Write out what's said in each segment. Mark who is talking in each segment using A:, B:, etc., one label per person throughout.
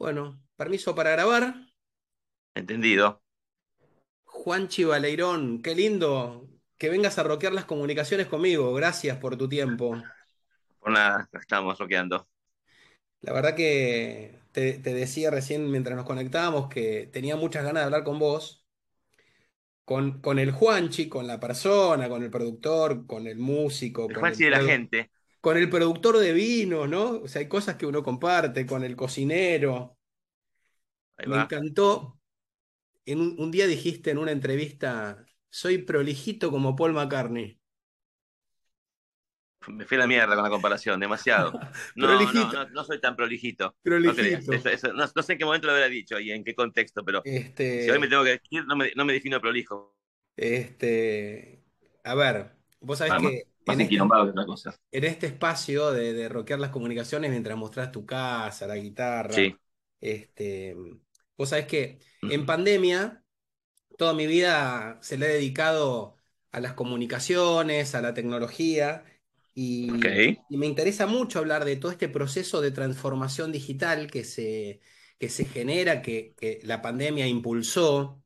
A: Bueno, permiso para grabar.
B: Entendido.
A: Juanchi Baleirón, qué lindo que vengas a roquear las comunicaciones conmigo. Gracias por tu tiempo.
B: Por nada, estamos roqueando.
A: La verdad que te, te decía recién mientras nos conectábamos que tenía muchas ganas de hablar con vos, con, con el Juanchi, con la persona, con el productor, con el músico,
B: El
A: con
B: Juanchi
A: el,
B: de la gente.
A: Con el productor de vino, ¿no? O sea, hay cosas que uno comparte, con el cocinero. Me encantó. En un, un día dijiste en una entrevista, soy prolijito como Paul McCartney.
B: Me fui a la mierda con la comparación, demasiado. No,
A: Prolijito.
B: no, no, no soy tan prolijito.
A: Prolijito.
B: creas. Eso- eso- no, no sé en qué momento lo habrá dicho y en qué contexto, pero
A: Este,
B: si hoy me tengo que decir, no me, no me defino prolijo.
A: este, a ver, vos sabés que en este,
B: enquilombado que otra cosa.
A: en este espacio de, de rockear las comunicaciones mientras mostrás tu casa, la guitarra,
B: Sí.
A: este, vos sabés que en pandemia toda mi vida se le he dedicado a las comunicaciones, a la tecnología, y, me interesa mucho hablar de todo este proceso de transformación digital que se, que se genera, que, que la pandemia impulsó.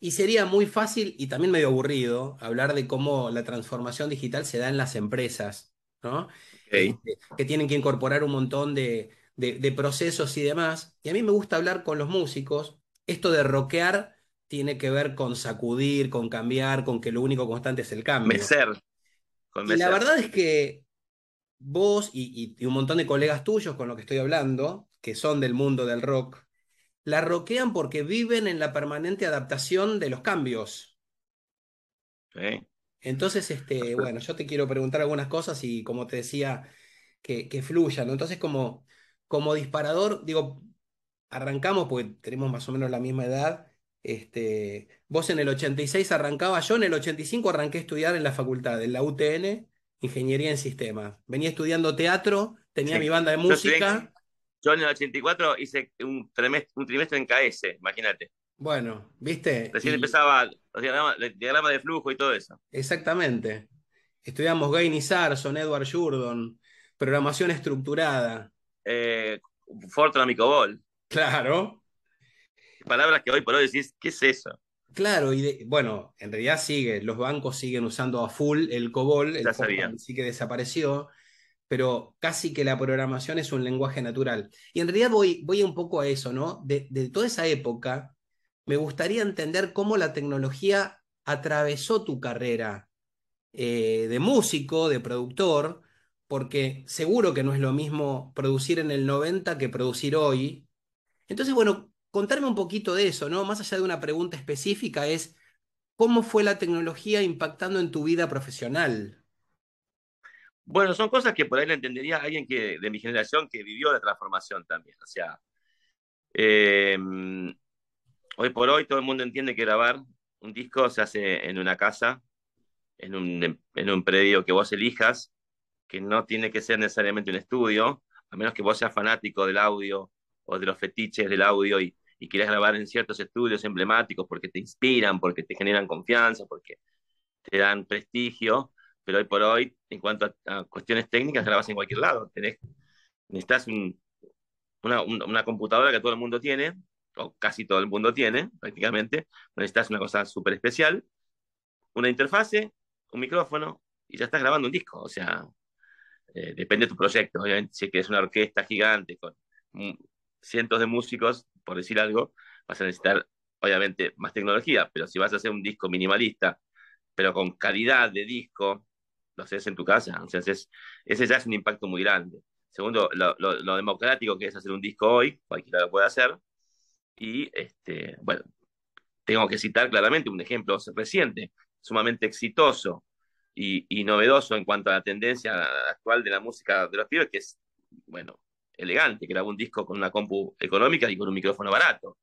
A: Y sería muy fácil y también medio aburrido hablar de cómo la transformación digital se da en las empresas, ¿no? Este, que tienen que incorporar un montón de, de- de procesos y demás. Y a mí me gusta hablar con los músicos. Esto de rockear tiene que ver con sacudir, con cambiar, con que lo único constante es el cambio.
B: Mecer. Con
A: Y la
B: mecer.
A: verdad es que vos y, y- y un montón de colegas tuyos con los que estoy hablando, que son del mundo del rock, la rockean porque viven en la permanente adaptación de los cambios. Entonces, este, bueno, yo te quiero preguntar algunas cosas y como te decía, que, que fluyan, ¿no? Entonces, como, como disparador, digo, arrancamos porque tenemos más o menos la misma edad. Este, vos en el 86 arrancaba, yo en el 85 arranqué a estudiar en la facultad, en la UTN, Ingeniería en Sistemas. Venía estudiando teatro, tenía
B: Sí.
A: mi banda de música.
B: Yo en el 84 hice un trimestre, un trimestre en KS, imagínate.
A: Bueno, ¿viste?
B: Recién
A: Y-
B: empezaba los diagramas, el diagrama de flujo y todo eso.
A: Exactamente. Estudiamos Gain Sarson, Edward Jordan, programación estructurada.
B: Eh, Fortran y Cobol.
A: Claro,
B: Palabras que hoy por hoy decís, ¿qué es eso?
A: claro, y de- bueno, en realidad sigue, los bancos siguen usando a full el COBOL, el. Fortran sí que desapareció, pero casi que la programación es un lenguaje natural. Y en realidad voy, voy un poco a eso, ¿no? De, de toda esa época, me gustaría entender cómo la tecnología atravesó tu carrera eh, de músico, de productor, porque seguro que no es lo mismo producir en el 90 que producir hoy. Entonces, bueno, contarme un poquito de eso, ¿no? Más allá de una pregunta específica, es cómo fue la tecnología impactando en tu vida profesional.
B: Bueno, son cosas que por ahí le entendería alguien que, de mi generación que vivió la transformación también. O sea, eh, hoy por hoy todo el mundo entiende que grabar un disco se hace en una casa, en un, en un predio que vos elijas, que no tiene que ser necesariamente un estudio, a menos que vos seas fanático del audio o de los fetiches del audio y, y quieras grabar en ciertos estudios emblemáticos porque te inspiran, porque te generan confianza, porque te dan prestigio, pero hoy por hoy, en cuanto a, a cuestiones técnicas, grabas en cualquier lado. Tenés, necesitas un, una, un- una computadora que todo el mundo tiene, o casi todo el mundo tiene, prácticamente. Necesitas una cosa súper especial, una interfase, un micrófono, y ya estás grabando un disco. O sea, eh, depende de tu proyecto. Obviamente, si es una orquesta gigante con cientos de músicos, por decir algo, vas a necesitar, obviamente, más tecnología. Pero si vas a hacer un disco minimalista, pero con calidad de disco, lo haces en tu casa. O sea, haces- ese ya es un impacto muy grande. Segundo, lo, lo- lo democrático que es hacer un disco hoy, cualquiera lo puede hacer. Y, este, bueno, tengo que citar claramente un ejemplo reciente, sumamente exitoso y, y novedoso en cuanto a la tendencia actual de la música de los pibes, que es, bueno, elegante, que grabó un disco con una compu económica y con un micrófono barato.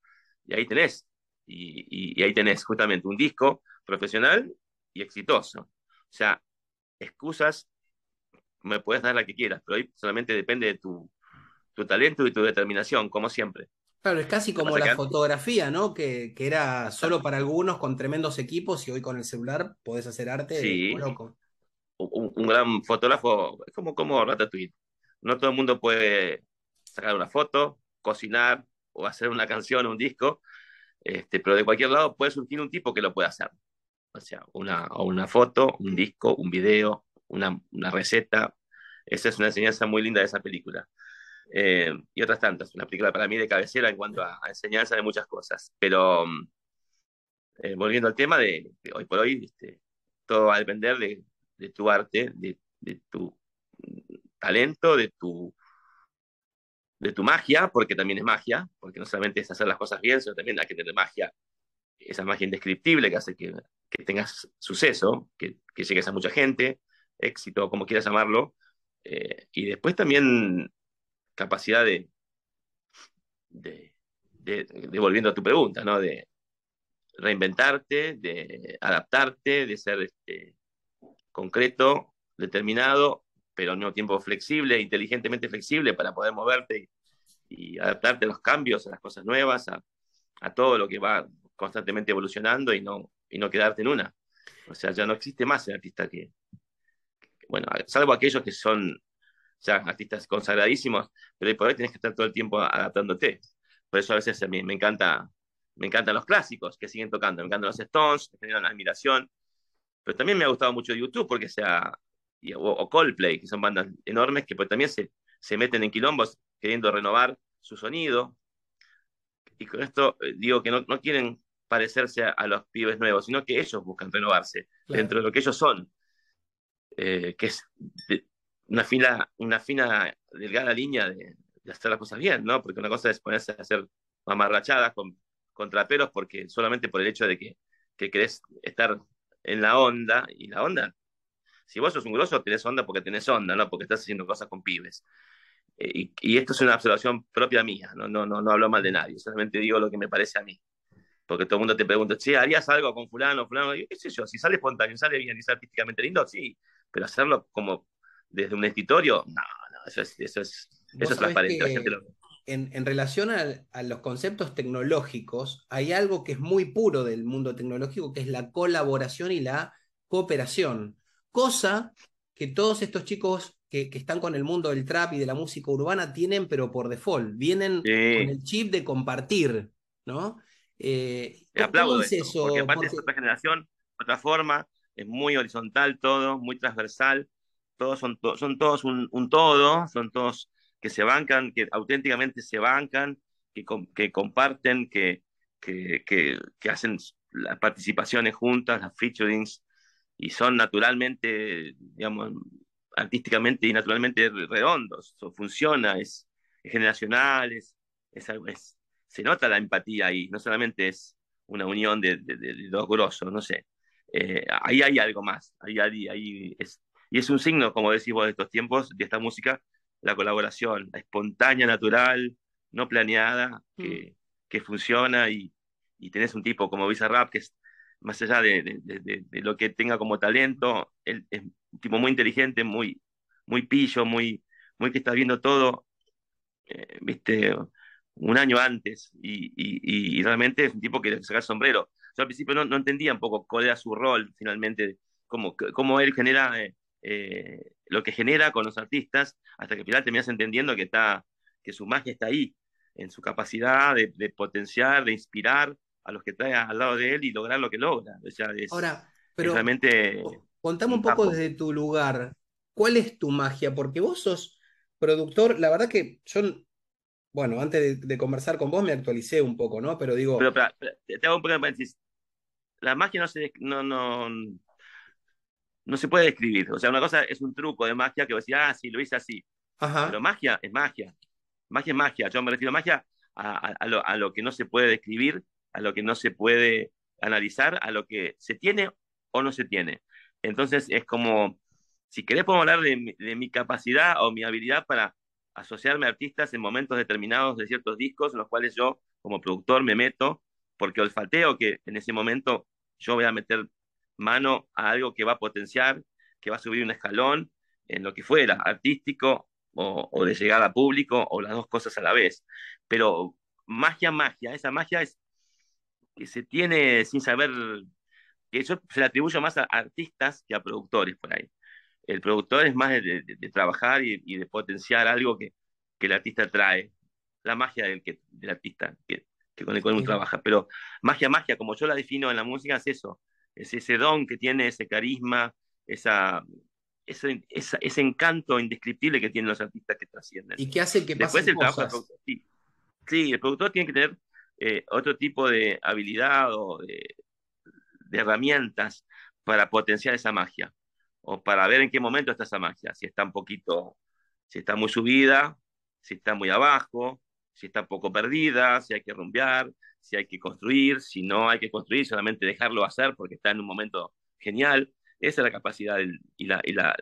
B: Y ahí tenés, y, y- y ahí tenés justamente un disco profesional y exitoso. O sea, excusas me puedes dar la que quieras, pero ahí solamente depende de tu, tu talento y tu determinación, como siempre.
A: Claro, es casi como la fotografía, ¿no? Que, que era solo para algunos con tremendos equipos y hoy con el celular podés hacer arte
B: Sí.
A: como loco.
B: un, un gran fotógrafo, es como, como Ratatouille. No todo el mundo puede sacar una foto cocinar o hacer una canción o un disco, este, pero de cualquier lado puede surgir un tipo que lo pueda hacer. O sea, una, o una foto, un disco, un video, una, una receta. Esa es una enseñanza muy linda de esa película. Eh, y otras tantas. Una película para mí de cabecera en cuanto a, enseñanza de muchas cosas. Pero eh, volviendo al tema de, hoy por hoy, este, todo va a depender de, de tu arte, de, de, tu talento, de tu, de tu magia, porque también es magia, porque no solamente es hacer las cosas bien, sino también hay que tener magia, esa magia indescriptible que hace que, que tengas suceso, que, llegues a mucha gente, éxito, como quieras llamarlo, eh, y después también capacidad de, de, de, a tu pregunta, ¿no? De reinventarte, de adaptarte, de ser este, concreto, determinado, pero al mismo tiempo flexible, inteligentemente flexible para poder moverte y, adaptarte a los cambios, a las cosas nuevas, a, todo lo que va constantemente evolucionando y no, y no quedarte en una. O sea, ya no existe más el artista que, bueno, salvo aquellos que son ya artistas consagradísimos, pero por ahí tienes que estar todo el tiempo adaptándote. Por eso a veces a mí me encanta, me encantan los clásicos que siguen tocando, me encantan los Stones, me generan admiración, pero también me ha gustado mucho YouTube porque sea, o, Coldplay, que son bandas enormes que pues también se, se meten en quilombos queriendo renovar su sonido. Y con esto eh, digo que no, no quieren parecerse a, a, los pibes nuevos, sino que ellos buscan renovarse claro. dentro de lo que ellos son, eh, que es de, una, fina, una fina, delgada línea de, de, hacer las cosas bien, ¿no? Porque una cosa es ponerse a hacer mamarrachadas con, con traperos porque solamente por el hecho de que, que querés estar en la onda, y la onda, si vos sos un grosso, tenés onda porque tenés onda, no porque estás haciendo cosas con pibes. Eh, y, y, esto es una observación propia mía, no, no, no, no hablo mal de nadie, solamente digo lo que me parece a mí. Porque todo el mundo te pregunta, che, ¿harías algo con fulano, fulano? Y, ¿Qué sé yo? Si sale espontáneo, sale bien y sale artísticamente lindo, sí, pero hacerlo como desde un escritorio, no, no, eso es, eso es, eso es transparente. La gente lo...
A: en, en, relación a, a, los conceptos tecnológicos, hay algo que es muy puro del mundo tecnológico, que es la colaboración y la cooperación. Cosa que todos estos chicos que, que, están con el mundo del trap y de la música urbana tienen, pero por default. Vienen sí. con el chip de compartir, ¿no?
B: Eh, Te aplaudo es eso? Porque aparte porque... es otra generación, otra forma, es muy horizontal todo, muy transversal, todos son, to son todos un, un, todo, son todos que se bancan, que auténticamente se bancan, que, com que comparten, que, que, que, hacen las participaciones juntas, las featurings, y son naturalmente, digamos, artísticamente y naturalmente redondos, funciona, es, es generacional, es, es, es, se nota la empatía ahí, no solamente es una unión de, de, de, de dos grosos, no sé, eh, ahí hay algo más, ahí, ahí, ahí es, y es un signo, como decís vos, de estos tiempos, de esta música, la colaboración, la espontánea, natural, no planeada, que, mm. que funciona y, y, tenés un tipo como Bizarrap que es más allá de, de, lo que tenga como talento, él es un tipo muy inteligente, muy, muy pillo, muy, muy que está viendo todo, eh, viste, un año antes, y, y, y, realmente es un tipo que le saca el sombrero. Yo al principio no, no, entendía un poco cuál era su rol finalmente, cómo, cómo él genera eh, eh, lo que genera con los artistas, hasta que al final terminas entendiendo que, está, que su magia está ahí, en su capacidad de, de potenciar, de inspirar, a los que trae al lado de él y lograr lo que logra. O sea, es,
A: Ahora, pero
B: es realmente
A: contame un, un poco desde tu lugar, ¿cuál es tu magia? Porque vos sos productor, la verdad que yo, bueno, antes de, de conversar con vos me actualicé un poco, ¿no? Pero digo...
B: Pero, pero, pero te hago un de paréntesis. La magia no se, no, no, no se puede describir. O sea, una cosa es un truco de magia que vos decís, ah, sí, lo hice así.
A: Ajá.
B: Pero magia es magia. Magia es magia. Yo me refiero a magia a, a, a, lo, a lo que no se puede describir a lo que no se puede analizar, a lo que se tiene o no se tiene. Entonces es como, si querés podemos hablar de, de mi capacidad o mi habilidad para asociarme a artistas en momentos determinados de ciertos discos en los cuales yo como productor me meto porque olfateo que en ese momento yo voy a meter mano a algo que va a potenciar, que va a subir un escalón en lo que fuera, artístico o, o de llegada a público o las dos cosas a la vez. Pero magia, magia, esa magia es que se tiene sin saber, que eso se le atribuye más a artistas que a productores por ahí. El productor es más de, de, de trabajar y, y, de potenciar algo que, que el artista trae. la magia del, que, del artista que, con el cual uno trabaja. Pero magia, magia, como yo la defino en la música, es eso, es ese don que tiene, ese carisma, esa, ese, ese encanto indescriptible que tienen los artistas que trascienden.
A: Y que hace que Después el cosas. Trabajo,
B: sí, el productor tiene que tener eh, otro tipo de habilidad o de, de herramientas para potenciar esa magia o para ver en qué momento está esa magia, si está un poquito, si está muy subida, si está muy abajo, si está poco perdida, si hay que rumbear, si hay que construir, si no hay que construir, solamente dejarlo hacer porque está en un momento genial. Esa es la capacidad y, la, y la,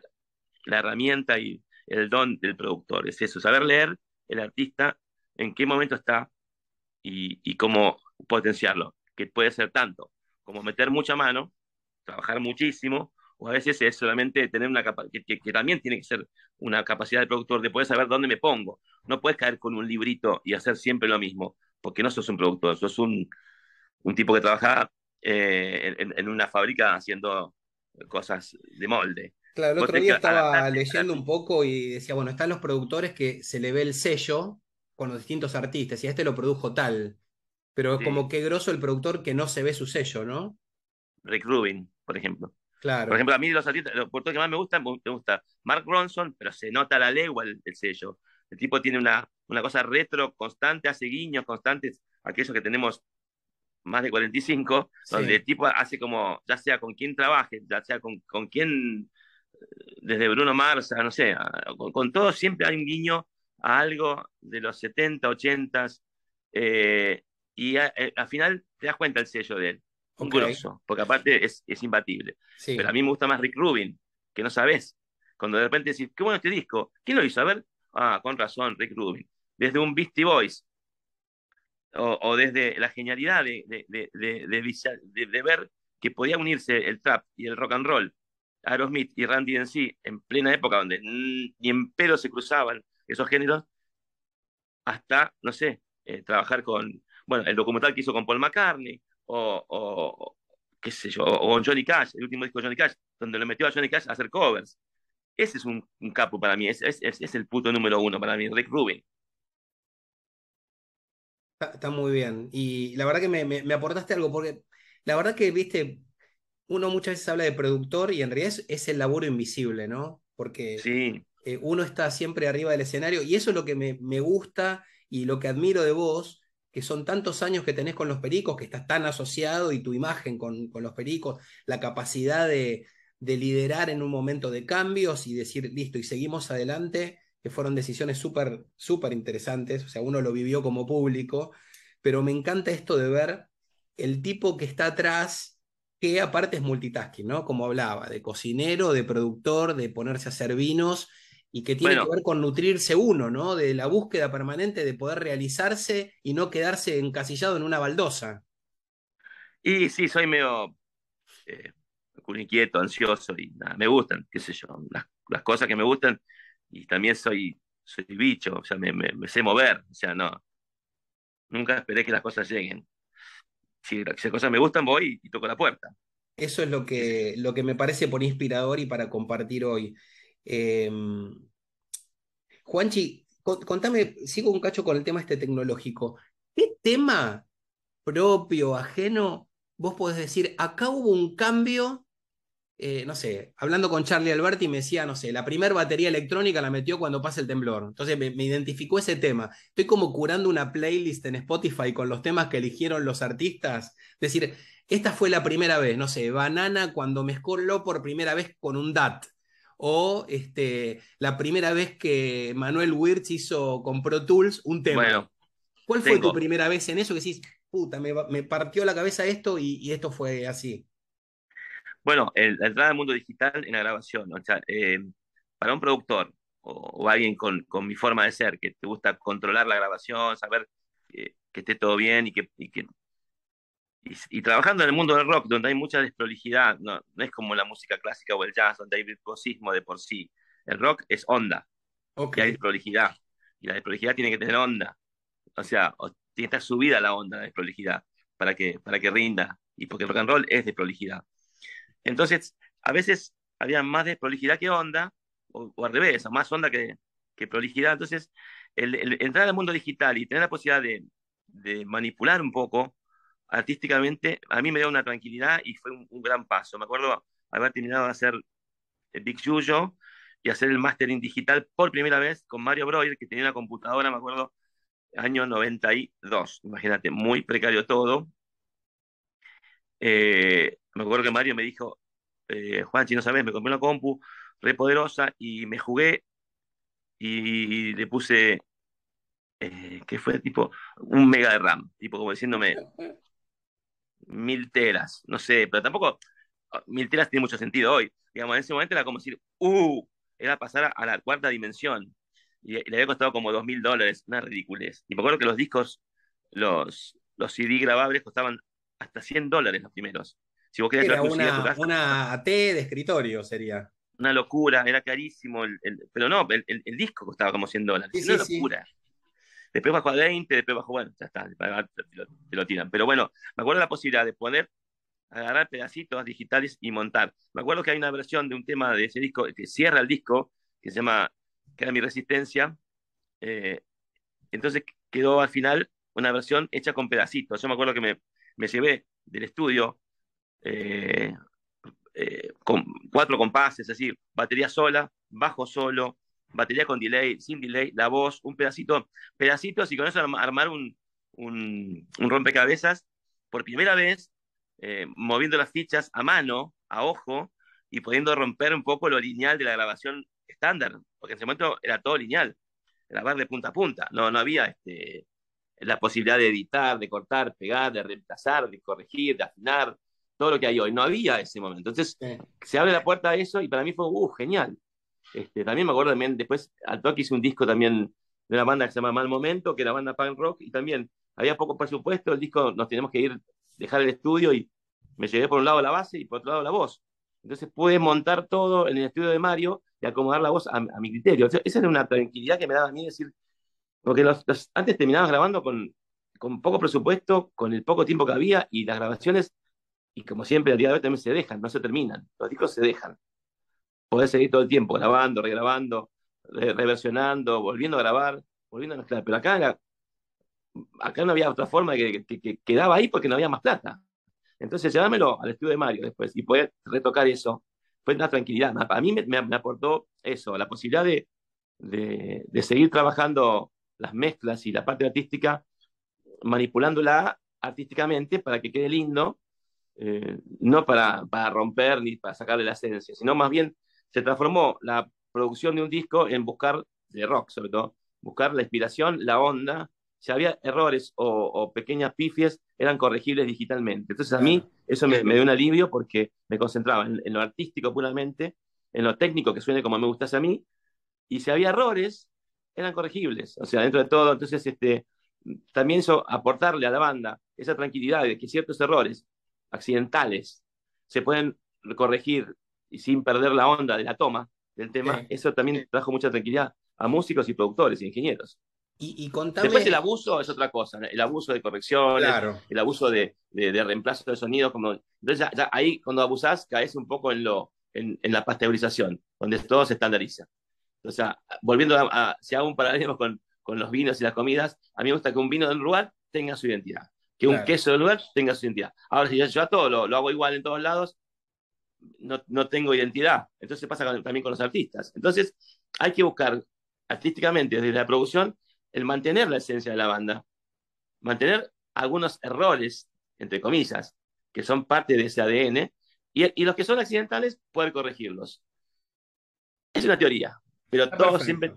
B: la, herramienta y el don del productor. Es eso, saber leer el artista, en qué momento está y, y cómo potenciarlo, que puede ser tanto como meter mucha mano, trabajar muchísimo, o a veces es solamente tener una capacidad, que, también tiene que ser una capacidad del productor de poder saber dónde me pongo. No puedes caer con un librito y hacer siempre lo mismo, porque no sos un productor, sos un, un tipo que trabaja eh, en, una fábrica haciendo cosas de molde.
A: Claro, el otro día estaba leyendo un poco y decía, bueno, están los productores que se le ve el sello con los distintos artistas, y este lo produjo tal, pero como que grosso el productor que no se ve su sello, ¿no?
B: Rick Rubin, por ejemplo. Por ejemplo, a mí los artistas, los que más me gustan, me gusta Mark Ronson, pero se nota la legua el, sello. El tipo tiene una, una cosa retro constante, hace guiños constantes, aquellos que tenemos más de 45, donde el tipo hace como, ya sea con quien trabaje, ya sea con, con quién, desde Bruno Mars, no sé, con, todo siempre hay un guiño a algo de los 70, 80, eh, y eh, al final te das cuenta el sello de él un grosso, porque aparte es, es imbatible. Pero a mí me gusta más Rick Rubin, que no sabes. Cuando de repente decís, qué bueno este disco, ¿quién lo hizo? A ver, ah, con razón, Rick Rubin. Desde un Beastie Boys, o, o desde la genialidad de, de, de, de, ver que podía unirse el trap y el rock and roll, Aerosmith y Randy en sí, en plena época donde ni en pelo se cruzaban esos géneros, hasta, no sé, eh, trabajar con, bueno, el documental que hizo con Paul McCartney, o, qué sé yo, o Johnny Cash, el último disco de Johnny Cash, donde lo metió a Johnny Cash a hacer covers. Ese es un, capo para mí, es, es, el puto número uno para mí, Rick Rubin.
A: Está, muy bien. Y la verdad que me, aportaste algo, porque la verdad que, viste, uno muchas veces habla de productor y en realidad es, el laburo invisible, ¿no? Porque
B: sí.
A: Eh, uno está siempre arriba del escenario y eso es lo que me, me gusta y lo que admiro de vos, que son tantos años que tenés con los pericos, que estás tan asociado y tu imagen con, con los pericos, la capacidad de, de, liderar en un momento de cambios y decir, listo, y seguimos adelante, que fueron decisiones súper, súper interesantes, o sea, uno lo vivió como público, pero me encanta esto de ver el tipo que está atrás, que aparte es multitasking, ¿no? Como hablaba, de cocinero, de productor, de ponerse a hacer vinos y que tiene que ver con nutrirse uno, ¿no? De la búsqueda permanente de poder realizarse y no quedarse encasillado en una baldosa.
B: Y sí, soy medio eh, inquieto, ansioso y nada, me gustan, qué sé yo, las, cosas que me gustan y también soy, soy bicho, o sea, me, sé mover, o sea, no, nunca esperé que las cosas lleguen. Si, las cosas me gustan, voy y toco la puerta.
A: Eso es lo que, lo que me parece por inspirador y para compartir hoy. Em, Juanchi, contame, sigo un cacho con el tema este tecnológico. ¿Qué tema propio, ajeno, vos podés decir, acá hubo un cambio? Eh, no sé, hablando con Charlie Alberti me decía, no sé, la primera batería electrónica la metió cuando pasa el temblor. Entonces me, me, identificó ese tema. Estoy como curando una playlist en Spotify con los temas que eligieron los artistas. Es decir, esta fue la primera vez, no sé, Banana cuando mezcló por primera vez con un DAT o este, la primera vez que Manuel Wirtz hizo con Pro Tools un tema. ¿Cuál fue tu primera vez en eso que decís, puta, me, partió la cabeza esto y, esto fue así?
B: Bueno, el, la entrada al mundo digital en la grabación, o sea, eh, para un productor o, alguien con, mi forma de ser, que te gusta controlar la grabación, saber que, esté todo bien y que, y que y, trabajando en el mundo del rock, donde hay mucha desprolijidad, no, no, es como la música clásica o el jazz, donde hay virtuosismo de por sí. El rock es onda. Y hay desprolijidad. Y la desprolijidad tiene que tener onda. O sea, tiene que estar subida la onda, la desprolijidad, para que, para que rinda. Y porque el rock and roll es desprolijidad. Entonces, a veces había más desprolijidad que onda, o, al revés, más onda que, que prolijidad. Entonces, el, entrar al mundo digital y tener la posibilidad de, de, manipular un poco artísticamente, a mí me dio una tranquilidad y fue un, gran paso. Me acuerdo haber terminado de hacer el Big Yuyo y hacer el mastering digital por primera vez con Mario Breuer, que tenía una computadora, me acuerdo, año 92. Imagínate, muy precario todo. Eh, me acuerdo que Mario me dijo, eh, Juan, si no sabes, me compré una compu re poderosa y me jugué y le puse, eh, que fue tipo un mega de RAM, tipo como diciéndome mil teras, no sé, pero tampoco mil teras tiene mucho sentido hoy. Digamos, en ese momento era como decir, ¡uh! Era pasar a la cuarta dimensión. Y, le había costado como dos mil dólares, una ridiculez. Y me acuerdo que los discos, los, los CD grabables costaban hasta 100 dólares los primeros.
A: Si vos querías era una, una AT de escritorio sería
B: una locura, era carísimo, el, pero no, el, el, disco costaba como 100 dólares, una locura. Después bajó a 20, después bajó, bueno, ya está, te lo, tiran. Pero bueno, me acuerdo la posibilidad de poder agarrar pedacitos digitales y montar. Me acuerdo que hay una versión de un tema de ese disco que cierra el disco, que se llama Que era mi resistencia. Eh, entonces quedó al final una versión hecha con pedacitos. Yo me acuerdo que me, me llevé del estudio eh, eh, con cuatro compases, es decir, batería sola, bajo solo, batería con delay, sin delay, la voz, un pedacito, pedacitos y con eso armar un, un, rompecabezas por primera vez, eh, moviendo las fichas a mano, a ojo, y pudiendo romper un poco lo lineal de la grabación estándar, porque en ese momento era todo lineal, grabar de punta a punta, no, no había este, la posibilidad de editar, de cortar, pegar, de reemplazar, de corregir, de afinar, todo lo que hay hoy. No había ese momento. Entonces, se abre la puerta a eso y para mí fue, uh, genial. Este, también me acuerdo también, después al toque hice un disco también de una banda que se llama Mal Momento, que era banda punk rock, y también había poco presupuesto, el disco nos teníamos que ir, dejar el estudio y me llevé por un lado la base y por otro lado la voz. Entonces pude montar todo en el estudio de Mario y acomodar la voz a, mi criterio. esa era una tranquilidad que me daba a mí decir, porque los, antes terminabas grabando con, con poco presupuesto, con el poco tiempo que había y las grabaciones y como siempre, al día de hoy también se dejan, no se terminan. Los discos se dejan. Podés seguir todo el tiempo grabando, regrabando, reversionando, volviendo a grabar, volviendo a mezclar. Pero acá, acá no había otra forma que, que, quedaba ahí porque no había más plata. Entonces, llévamelo al estudio de Mario después y poder retocar eso. Fue una tranquilidad. A mí me, me, aportó eso, la posibilidad de, de, de, seguir trabajando las mezclas y la parte artística, manipulándola artísticamente para que quede lindo eh, no para, para romper ni para sacarle la esencia, sino más bien se transformó la producción de un disco en buscar, de rock sobre todo, buscar la inspiración, la onda. Si había errores o, pequeñas pifias, eran corregibles digitalmente. Entonces a mí eso me, dio un alivio porque me concentraba en, lo artístico puramente, en lo técnico que suene como me gustase a mí, y si había errores, eran corregibles. O sea, dentro de todo, entonces este, también eso, aportarle a la banda esa tranquilidad de que ciertos errores accidentales se pueden corregir y sin perder la onda de la toma del tema, eso también trajo mucha tranquilidad a músicos y productores y ingenieros.
A: Y,
B: Después el abuso es otra cosa, el abuso de corrección, el abuso de, de, reemplazo de sonido. Como... Entonces ya, ahí cuando abusás caes un poco en, lo, en, en, la pasteurización, donde todo se estandariza. O sea, volviendo a, si hago un paralelo con, con los vinos y las comidas, a mí me gusta que un vino de un lugar tenga su identidad que un queso del lugar tenga su identidad. Ahora, si yo, a todo lo, hago igual en todos lados, no, no tengo identidad. Entonces pasa también con los artistas. Entonces, hay que buscar artísticamente desde la producción el mantener la esencia de la banda, mantener algunos errores, entre comillas, que son parte de ese ADN, y, los que son accidentales, poder corregirlos. Es una teoría, pero todos siempre,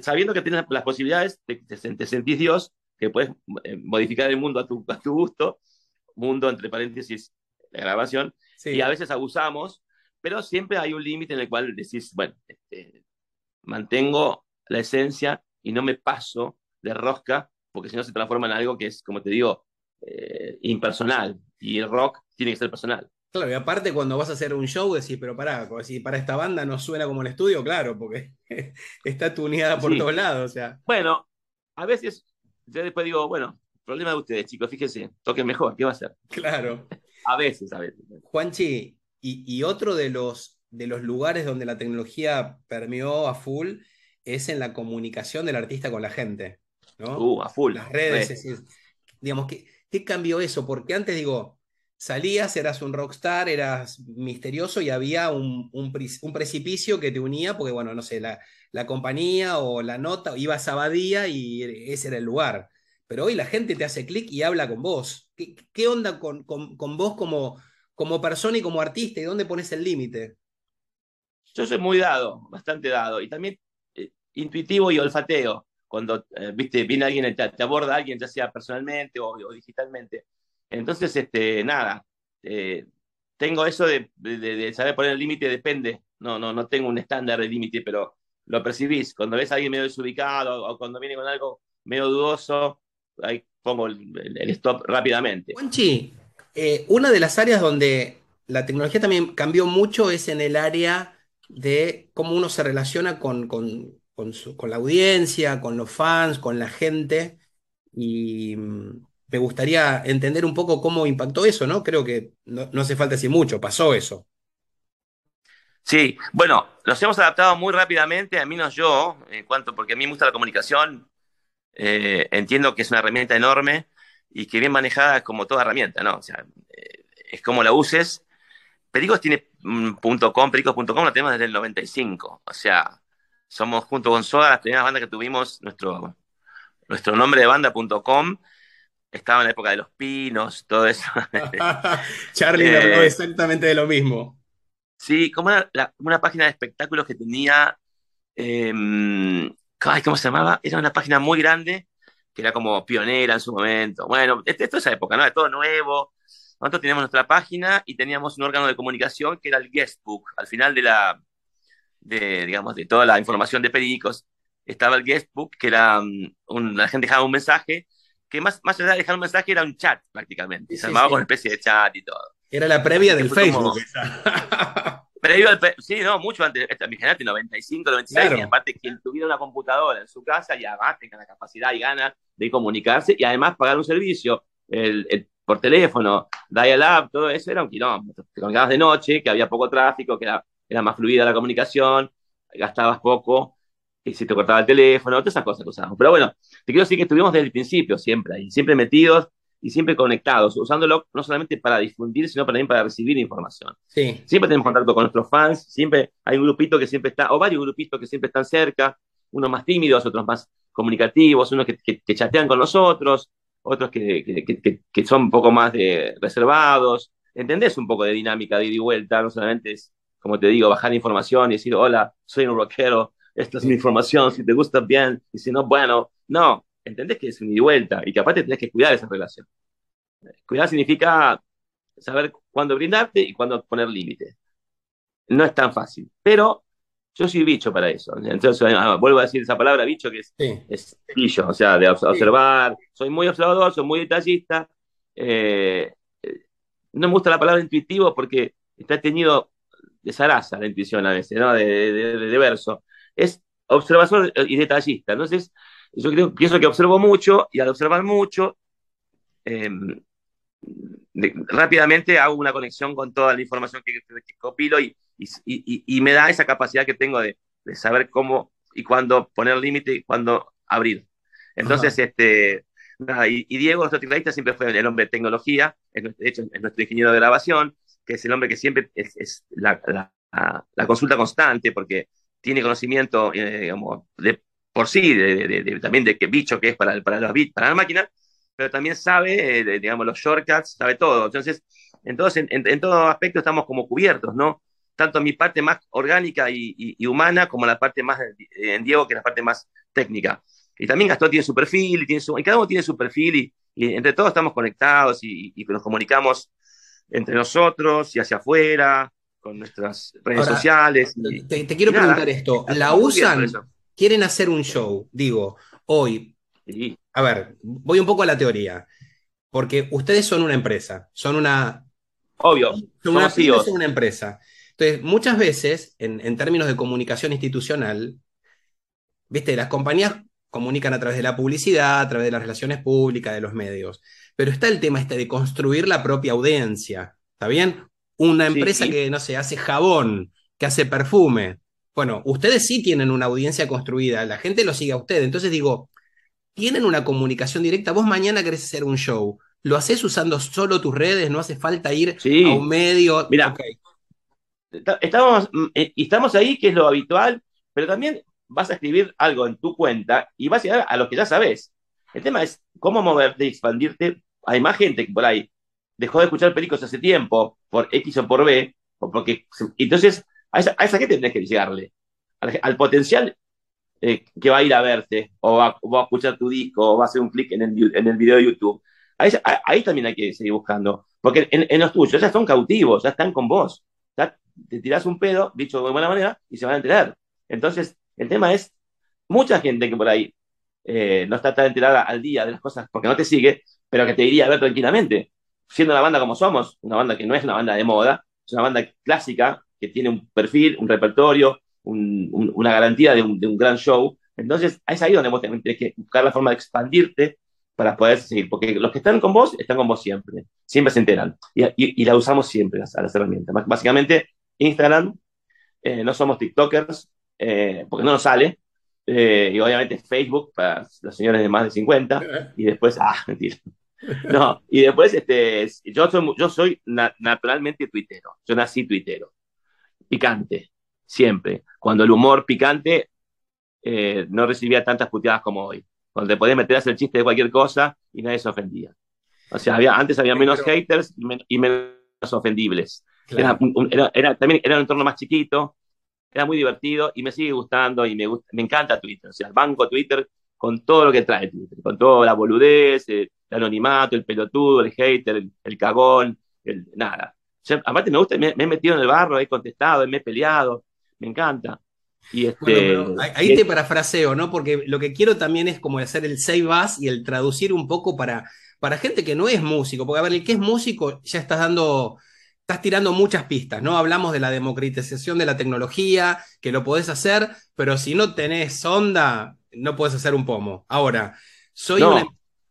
B: sabiendo que tienes las posibilidades, de te sentís Dios, que puedes eh, modificar el mundo a tu, a tu gusto, mundo entre paréntesis, la grabación, y a veces abusamos, pero siempre hay un límite en el cual decís, bueno, este, mantengo la esencia y no me paso de rosca, porque si no se transforma en algo que es, como te digo, eh, impersonal, y el rock tiene que ser personal.
A: Claro, y aparte cuando vas a hacer un show decís, pero pará, si para esta banda no suena como el estudio, claro, porque está tuneada por todos lados, o sea.
B: Bueno, a veces yo después digo, bueno, problema de ustedes, chicos, fíjense, toquen mejor, ¿qué va a hacer?
A: Claro.
B: A veces, a veces.
A: Juanchi, y, otro de los, de los lugares donde la tecnología permeó a full es en la comunicación del artista con la gente, ¿no?
B: Uh, a full.
A: Las redes, es decir, digamos, ¿qué, ¿qué cambió eso? Porque antes, digo, salías, eras un rockstar, eras misterioso y había un, un, un, precipicio que te unía, porque bueno, no sé, la, la compañía o la nota, ibas a Badía y ese era el lugar. Pero hoy la gente te hace clic y habla con vos. ¿Qué, qué onda con, con, con, vos como, como persona y como artista? ¿Y dónde pones el límite?
B: Yo soy muy dado, bastante dado, y también eh, intuitivo y olfateo. Cuando, eh, viste, viene alguien, te, te, aborda alguien, ya sea personalmente o, o digitalmente. Entonces, este, nada, eh, tengo eso de, de, de, saber poner el límite, depende. No, no, no tengo un estándar de límite, pero lo percibís. Cuando ves a alguien medio desubicado o cuando viene con algo medio dudoso, ahí pongo el, el stop rápidamente.
A: Juanchi, eh, una de las áreas donde la tecnología también cambió mucho es en el área de cómo uno se relaciona con, con, con, su, con la audiencia, con los fans, con la gente. Y mm, me gustaría entender un poco cómo impactó eso, ¿no? Creo que no, no hace falta decir mucho, pasó eso.
B: Sí, bueno, nos hemos adaptado muy rápidamente, a menos yo, en cuanto, porque a mí me gusta la comunicación, eh, entiendo que es una herramienta enorme y que bien manejada es como toda herramienta, ¿no? O sea, eh, es como la uses. Pericos tiene .com, pericos.com lo tenemos desde el 95, o sea, somos junto con Soda las primeras bandas que tuvimos, nuestro, nuestro nombre de banda.com estaba en la época de los pinos, todo eso.
A: Charlie eh, habló exactamente de lo mismo.
B: Sí, como una, la, una página de espectáculos que tenía, eh, ¿cómo se llamaba? Era una página muy grande, que era como pionera en su momento. Bueno, esto es esa época, ¿no? De todo nuevo. Nosotros teníamos nuestra página y teníamos un órgano de comunicación que era el guestbook. Al final de la, de, digamos, de toda la información de Pericos, estaba el guestbook, que era, um, un, la gente dejaba un mensaje que más, más allá de dejar un mensaje era un chat prácticamente. Sí, se armaba sí. con una especie de chat y todo.
A: Era la previa del Facebook.
B: Previo al, sí, no, mucho antes, imagínate, 95, 96, claro. y aparte quien tuviera una computadora en su casa y además tenga la capacidad y ganas de comunicarse y además pagar un servicio el, el, por teléfono, dial-up, todo eso era un kilómetro. Te conectabas de noche, que había poco tráfico, que era, era más fluida la comunicación, gastabas poco, y si te cortaba el teléfono, todas esas cosas que usábamos. Pero bueno, te quiero decir que estuvimos desde el principio siempre ahí, siempre metidos y siempre conectados, usándolo no solamente para difundir, sino también para recibir información.
A: Sí.
B: Siempre tenemos contacto con nuestros fans, siempre hay un grupito que siempre está, o varios grupitos que siempre están cerca, unos más tímidos, otros más comunicativos, unos que, que, que chatean con nosotros, otros que, que, son un poco más de, reservados. ¿Entendés un poco de dinámica de ida y vuelta? No solamente es, como te digo, bajar información y decir, hola, soy un rockero, esta es mi información, si te gusta bien, y si no, bueno. No, entendés que es un ida y vuelta y que aparte tenés que cuidar esa relación. Cuidar significa saber cuándo brindarte y cuándo poner límites. No es tan fácil, pero yo soy bicho para eso. Entonces, ah, vuelvo a decir esa palabra, bicho, que es, sí. es bicho, o sea, de observar. Sí. Soy muy observador, soy muy detallista. Eh, no me gusta la palabra intuitivo porque está tenido de zaraza la intuición a veces, ¿no? De, de, de, de verso. Es observador y detallista. Entonces, yo creo, pienso que observo mucho y al observar mucho, eh, de, rápidamente hago una conexión con toda la información que, que, copilo y, y, y, y, me da esa capacidad que tengo de, de saber cómo y cuándo poner límite y cuándo abrir. Entonces, Ajá. este, nada, y, Diego, nuestro tecladista, siempre fue el hombre de tecnología, es, de hecho es nuestro ingeniero de grabación, que es el hombre que siempre es, es la, la, la, consulta constante, porque tiene conocimiento, eh, digamos, de por sí, de, de, de, también de qué bicho que es para, para, los bits, para la máquina, pero también sabe, eh, digamos, los shortcuts, sabe todo. Entonces, entonces en, en, en, todo aspecto estamos como cubiertos, ¿no? Tanto mi parte más orgánica y, y, y, humana como la parte más en Diego, que es la parte más técnica. Y también Gastón tiene su perfil, y, tiene su, y cada uno tiene su perfil, y, y entre todos estamos conectados y, nos comunicamos entre nosotros y hacia afuera, con nuestras redes Ahora, sociales.
A: Te, te, quiero preguntar esto, ¿la usan? Quieren hacer un show, digo, hoy, a ver, voy un poco a la teoría, porque ustedes son una empresa, son una...
B: Obvio,
A: son una, son una empresa. Entonces, muchas veces, en, en, términos de comunicación institucional, viste, las compañías comunican a través de la publicidad, a través de las relaciones públicas, de los medios, pero está el tema este de construir la propia audiencia, ¿está bien? Una empresa sí, sí. que, no sé, hace jabón, que hace perfume, Bueno, ustedes sí tienen una audiencia construida, la gente lo sigue a ustedes. Entonces digo, tienen una comunicación directa. Vos mañana querés hacer un show, lo haces usando solo tus redes, no hace falta ir a un medio.
B: Mira, estamos, mm, eh, estamos ahí, que es lo habitual, pero también vas a escribir algo en tu cuenta y vas a llegar a lo que ya sabes. El tema es cómo moverte y expandirte. Hay más gente que por ahí dejó de escuchar películas hace tiempo, por X o por B, o porque, entonces a esa, a gente tenés que llegarle, al, potencial eh, que va a ir a verte, o va, a escuchar tu disco, o va a hacer un clic en el, en el video de YouTube. Ahí, también hay que seguir buscando, porque en, los tuyos ya son cautivos, ya están con vos. Ya te tirás un pedo, dicho de buena manera, y se van a enterar. Entonces, el tema es, mucha gente que por ahí eh, no está tan enterada al día de las cosas porque no te sigue, pero que te iría a ver tranquilamente. Siendo una banda como somos, una banda que no es una banda de moda, es una banda clásica que tiene un perfil, un repertorio, una garantía de un, gran show. Entonces, es ahí donde vos tenés que buscar la forma de expandirte para poder seguir, porque los que están con vos están con vos siempre, siempre se enteran y, la usamos siempre a las herramientas. Básicamente, Instagram, eh, no somos TikTokers, eh, porque no nos sale, eh, y obviamente Facebook para los señores de más de 50, y después, ah, mentira. No, y después, este, yo soy, yo soy naturalmente tuitero, yo nací tuitero, picante, siempre. Cuando el humor picante eh, no recibía tantas puteadas como hoy, cuando te podías meter a hacer chiste de cualquier cosa y nadie se ofendía. O sea, había, antes había menos haters y, menos ofendibles. Era, era, también era un entorno más chiquito, era muy divertido y me sigue gustando y me, me encanta Twitter. O sea, el banco Twitter con todo lo que trae Twitter, con toda la boludez, el, anonimato, el pelotudo, el hater, el, cagón, el, nada. Aparte me gusta, me, he metido en el barro, he contestado, me he peleado, me encanta. Y este,
A: ahí te parafraseo, ¿no? Porque lo que quiero también es como hacer el save as y el traducir un poco para, para gente que no es músico, porque a ver, el que es músico ya estás dando estás tirando muchas pistas, ¿no? Hablamos de la democratización de la tecnología, que lo podés hacer, pero si no tenés onda, no podés hacer un pomo. Ahora, soy una...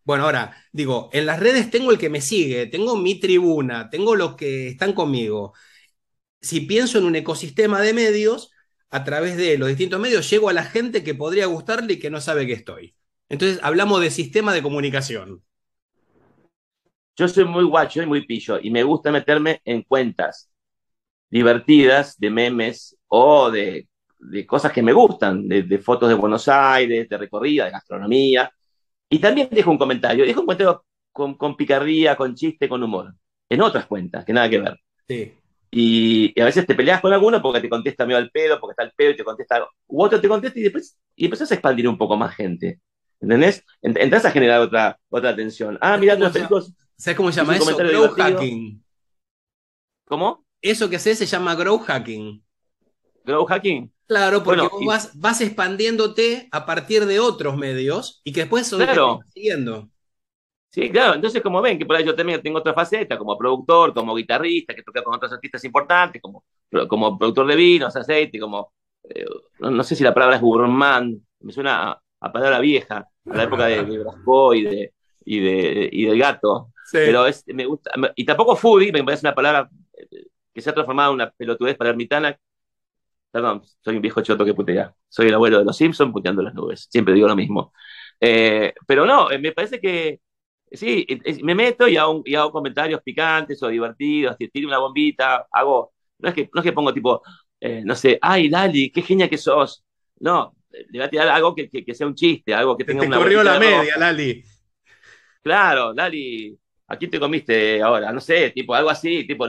A: Bueno, ahora, digo, en las redes tengo el que me sigue, tengo mi tribuna, tengo los que están conmigo. Si pienso en un ecosistema de medios, a través de los distintos medios, llego a la gente que podría gustarle y que no sabe que estoy. Entonces, hablamos de sistema de comunicación.
B: Yo soy muy guacho y muy pillo y me gusta meterme en cuentas divertidas de memes o de, cosas que me gustan, de, fotos de Buenos Aires, de recorrida, de gastronomía. Y también dejo un comentario, dejo un comentario con, con picardía, con chiste, con humor, en otras cuentas, que nada que ver.
A: Sí.
B: Y, a veces te peleas con alguno porque te contesta medio al pedo, porque está al pedo y te contesta, u otro te contesta y después y empezás a expandir un poco más gente. ¿Entendés? Entras a generar otra, otra atención. Ah, mira, los películas
A: ¿Sabes cómo se llama eso? Grow hacking.
B: ¿Cómo?
A: Eso que haces se llama grow hacking.
B: ¿Grow hacking?
A: Claro, porque vos vas, expandiéndote a partir de otros medios y que después son
B: claro.
A: siguiendo.
B: Sí, claro, entonces como ven que por ahí yo también tengo otra faceta, como productor, como guitarrista, que toca con otros artistas importantes, como, como productor de vinos, aceite, como, eh, no, sé si la palabra es gourmand, me suena a, palabra vieja, a la época de, de Brasco y de, y, de, y del gato, pero es, me gusta, y tampoco foodie, me parece una palabra eh, que se ha transformado en una pelotudez para ermitana. Perdón, soy un viejo choto que putea. Soy el abuelo de los Simpsons puteando las nubes. Siempre digo lo mismo. Eh, pero no, eh, me parece que sí, me meto y hago, y hago comentarios picantes o divertidos, tiro una bombita, hago, no es que, no es que pongo tipo, no sé, ay, Lali, qué genia que sos. No, le voy a tirar algo que, que, sea un chiste, algo que tenga
A: te corrió la media, Lali.
B: Claro, Lali, ¿a quién te comiste ahora? No sé, tipo algo así, tipo,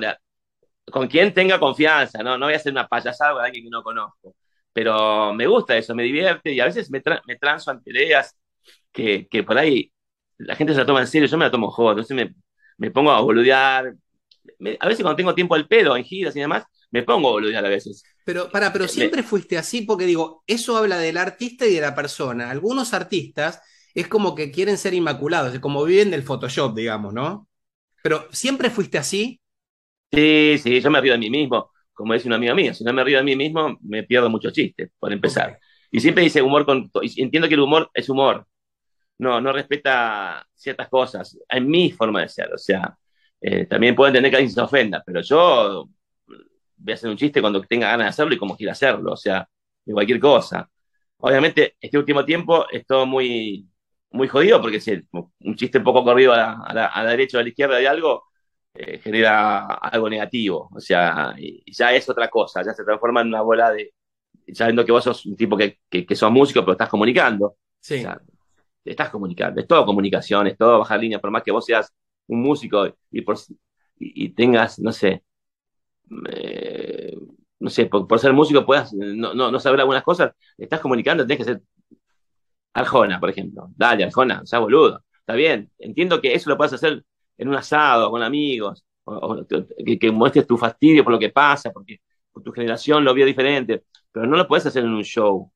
B: con quien tenga confianza, ¿no? No voy a hacer una payasada con alguien que no conozco. Pero me gusta eso, me divierte y a veces me, me transo ante ideas que, que, por ahí la gente se la toma en serio, yo me la tomo joder, entonces me, me pongo a boludear. a veces cuando tengo tiempo al pedo, en giras y demás, me pongo a boludear a veces.
A: Pero, para, pero siempre fuiste así, porque digo, eso habla del artista y de la persona. Algunos artistas es como que quieren ser inmaculados, como viven del Photoshop, digamos, ¿no? Pero siempre fuiste así.
B: Sí, sí, yo me río de mí mismo, como dice una amiga mía, si no me río de mí mismo, me pierdo muchos chistes, por empezar. Y siempre dice humor con... Entiendo que el humor es humor, no, no respeta ciertas cosas, en mi forma de ser, o sea, eh, también pueden tener que alguien se ofenda, pero yo voy a hacer un chiste cuando tenga ganas de hacerlo y como quiera hacerlo, o sea, de cualquier cosa. Obviamente, este último tiempo es todo muy, muy jodido porque si un chiste un poco corrido a la, a la, derecha o a la izquierda de algo eh, genera algo negativo. O sea, ya es otra cosa, ya se transforma en una bola de. Sabiendo que vos sos un tipo que, que, sos músico, pero estás comunicando.
A: Sí.
B: estás comunicando, es todo comunicación, es todo bajar línea, por más que vos seas un músico y, por, y, tengas, no sé, eh, no sé, por, ser músico puedas no, no, no, saber algunas cosas, estás comunicando, tenés que ser Arjona, por ejemplo. Dale, Arjona, sea boludo. Está bien, entiendo que eso lo puedes hacer en un asado, con amigos, que, muestres tu fastidio por lo que pasa, porque tu generación lo vio diferente, pero no lo puedes hacer en un show.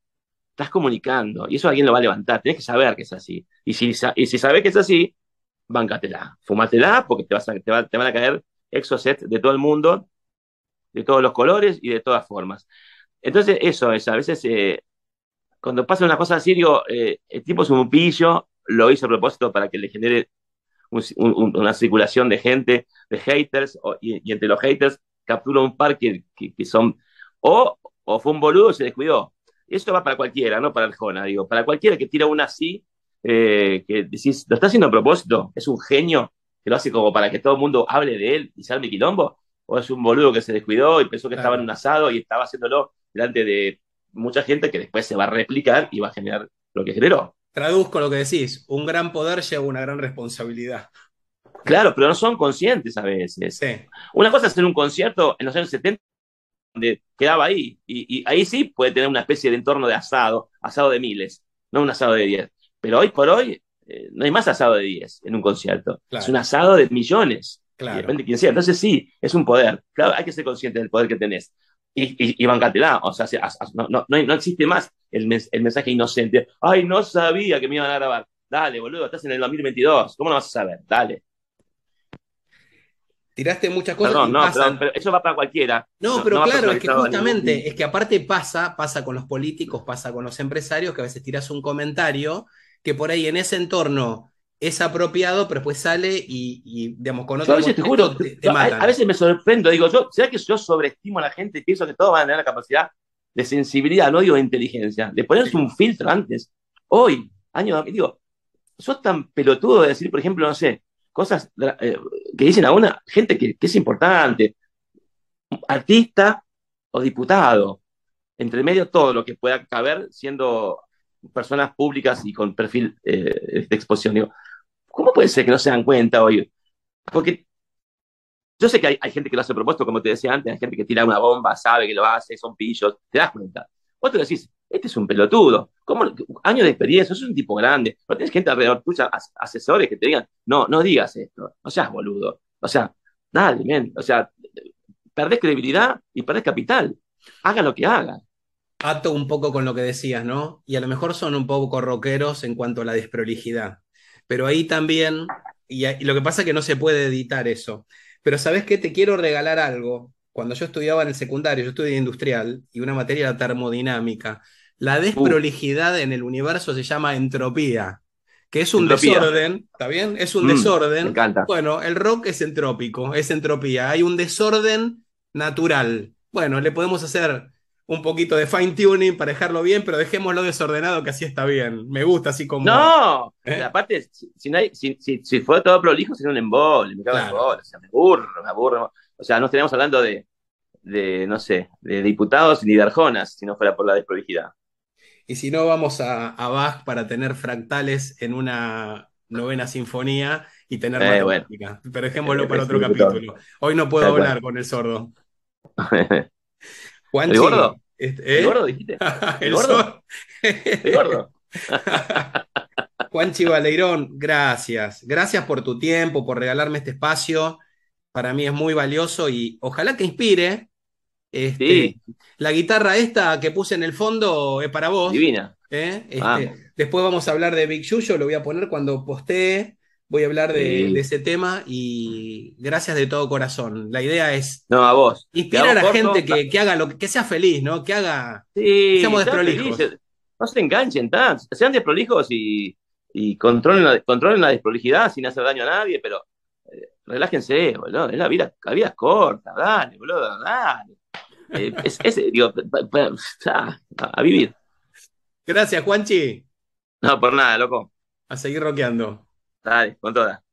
B: Estás comunicando y eso alguien lo va a levantar. Tienes que saber que es así. Y si, y si sabes que es así, báncatela, fumátela, porque te, vas te, van a caer exocet de todo el mundo, de todos los colores y de todas formas. Entonces, eso es, a veces eh, cuando pasa una cosa así, digo, eh, el tipo es un pillo, lo hizo a propósito para que le genere una circulación de gente, de haters, y, entre los haters captura un par que, son, o, o, fue un boludo y se descuidó. Eso va para cualquiera, no para el Jona, digo, para cualquiera que tira una así, eh, que decís, ¿lo está haciendo a propósito? ¿Es un genio que lo hace como para que todo el mundo hable de él y salme quilombo? ¿O es un boludo que se descuidó y pensó que estaba en un asado y estaba haciéndolo delante de mucha gente que después se va a replicar y va a generar lo que generó?
A: Traduzco lo que decís, un gran poder lleva una gran responsabilidad.
B: Claro, pero no son conscientes a veces. Una cosa es en un concierto en los años 70 donde quedaba ahí, y, ahí sí puede tener una especie de entorno de asado, asado de miles, no un asado de 10. Pero hoy por hoy eh, no hay más asado de 10 en un concierto. Es un asado de millones. Depende de quién sea. Entonces sí, es un poder. Claro, hay que ser consciente del poder que tenés. Y, y, y O sea, no, no, no, existe más el, el, mensaje inocente. Ay, no sabía que me iban a grabar. Dale, boludo, estás en el 2022. ¿Cómo no vas a saber? Dale.
A: Tiraste muchas cosas.
B: Perdón, no, perdón, pero eso va para cualquiera.
A: No, pero claro, es que justamente, es que aparte pasa, pasa con los políticos, pasa con los empresarios, que a veces tiras un comentario que por ahí en ese entorno es apropiado, pero después sale y, digamos, con otro.
B: a veces te juro, A, veces me sorprendo, digo, yo, ¿será que yo sobreestimo a la gente y pienso que todos van a tener la capacidad de sensibilidad, no digo de inteligencia, de ponerse un filtro antes? Hoy, año, digo, sos tan pelotudo de decir, por ejemplo, no sé, cosas eh, que dicen a una gente que, es importante, artista o diputado, entre medio todo lo que pueda caber siendo personas públicas y con perfil eh, de exposición. Digo, ¿Cómo puede ser que no se dan cuenta hoy? Porque yo sé que hay, gente que lo hace propuesto, como te decía antes, hay gente que tira una bomba, sabe que lo hace, son pillos, te das cuenta. Te decís, este es un pelotudo, ¿cómo? Años de experiencia, sos un tipo grande, no tienes gente alrededor tuya, asesores que te digan, no, no digas esto, no seas boludo. O sea, dale, men, o sea, perdés credibilidad y perdés capital. Haga lo que haga.
A: Ato un poco con lo que decías, ¿no? Y a lo mejor son un poco rockeros en cuanto a la desprolijidad pero ahí también, y, lo que pasa es que no se puede editar eso. Pero ¿sabes qué? Te quiero regalar algo. Cuando yo estudiaba en el secundario, yo estudié industrial y una materia era termodinámica. La desprolijidad en el universo se llama entropía, que es un desorden, ¿está bien? Es un mm, desorden.
B: Me encanta.
A: Bueno, el rock es entrópico, es entropía. Hay un desorden natural. Bueno, le podemos hacer un poquito de fine tuning para dejarlo bien, pero dejémoslo desordenado que así está bien. Me gusta así como.
B: No, ¿Eh? aparte, si, si, si, si, fue todo prolijo, sería un embol, me cago en o sea, me aburro, me aburro. O sea, no estaríamos hablando de, de, no sé, de diputados ni de arjonas, si no fuera por la desprolijidad.
A: Y si no, vamos a, a Bach para tener fractales en una novena sinfonía y tener
B: eh, bueno.
A: Pero dejémoslo para otro capítulo. Hoy no puedo hablar con el sordo.
B: ¿El gordo? Este, ¿El ¿eh? gordo dijiste? ¿El, gordo? ¿El gordo?
A: Juanchi gracias. Gracias por tu tiempo, por regalarme este espacio. Para mí es muy valioso y ojalá que inspire. Este, sí. La guitarra esta que puse en el fondo es para vos.
B: Divina.
A: ¿eh? Este, después vamos a hablar de Big Yuyo, lo voy a poner cuando postee voy a hablar de, ese tema y gracias de todo corazón. La idea es
B: no, a vos.
A: inspirar a la gente que, haga lo que sea feliz, ¿no? Que haga. Sí, seamos desprolijos.
B: No se enganchen tanto, sean desprolijos y, y controlen, la, controlen la desprolijidad sin hacer daño a nadie, pero eh, relájense, boludo. Es la vida, la vida es corta, dale, boludo, dale. Eh, es, digo, a, vivir.
A: Gracias, Juanchi.
B: No, por nada, loco.
A: A seguir roqueando.
B: Dale, con toda.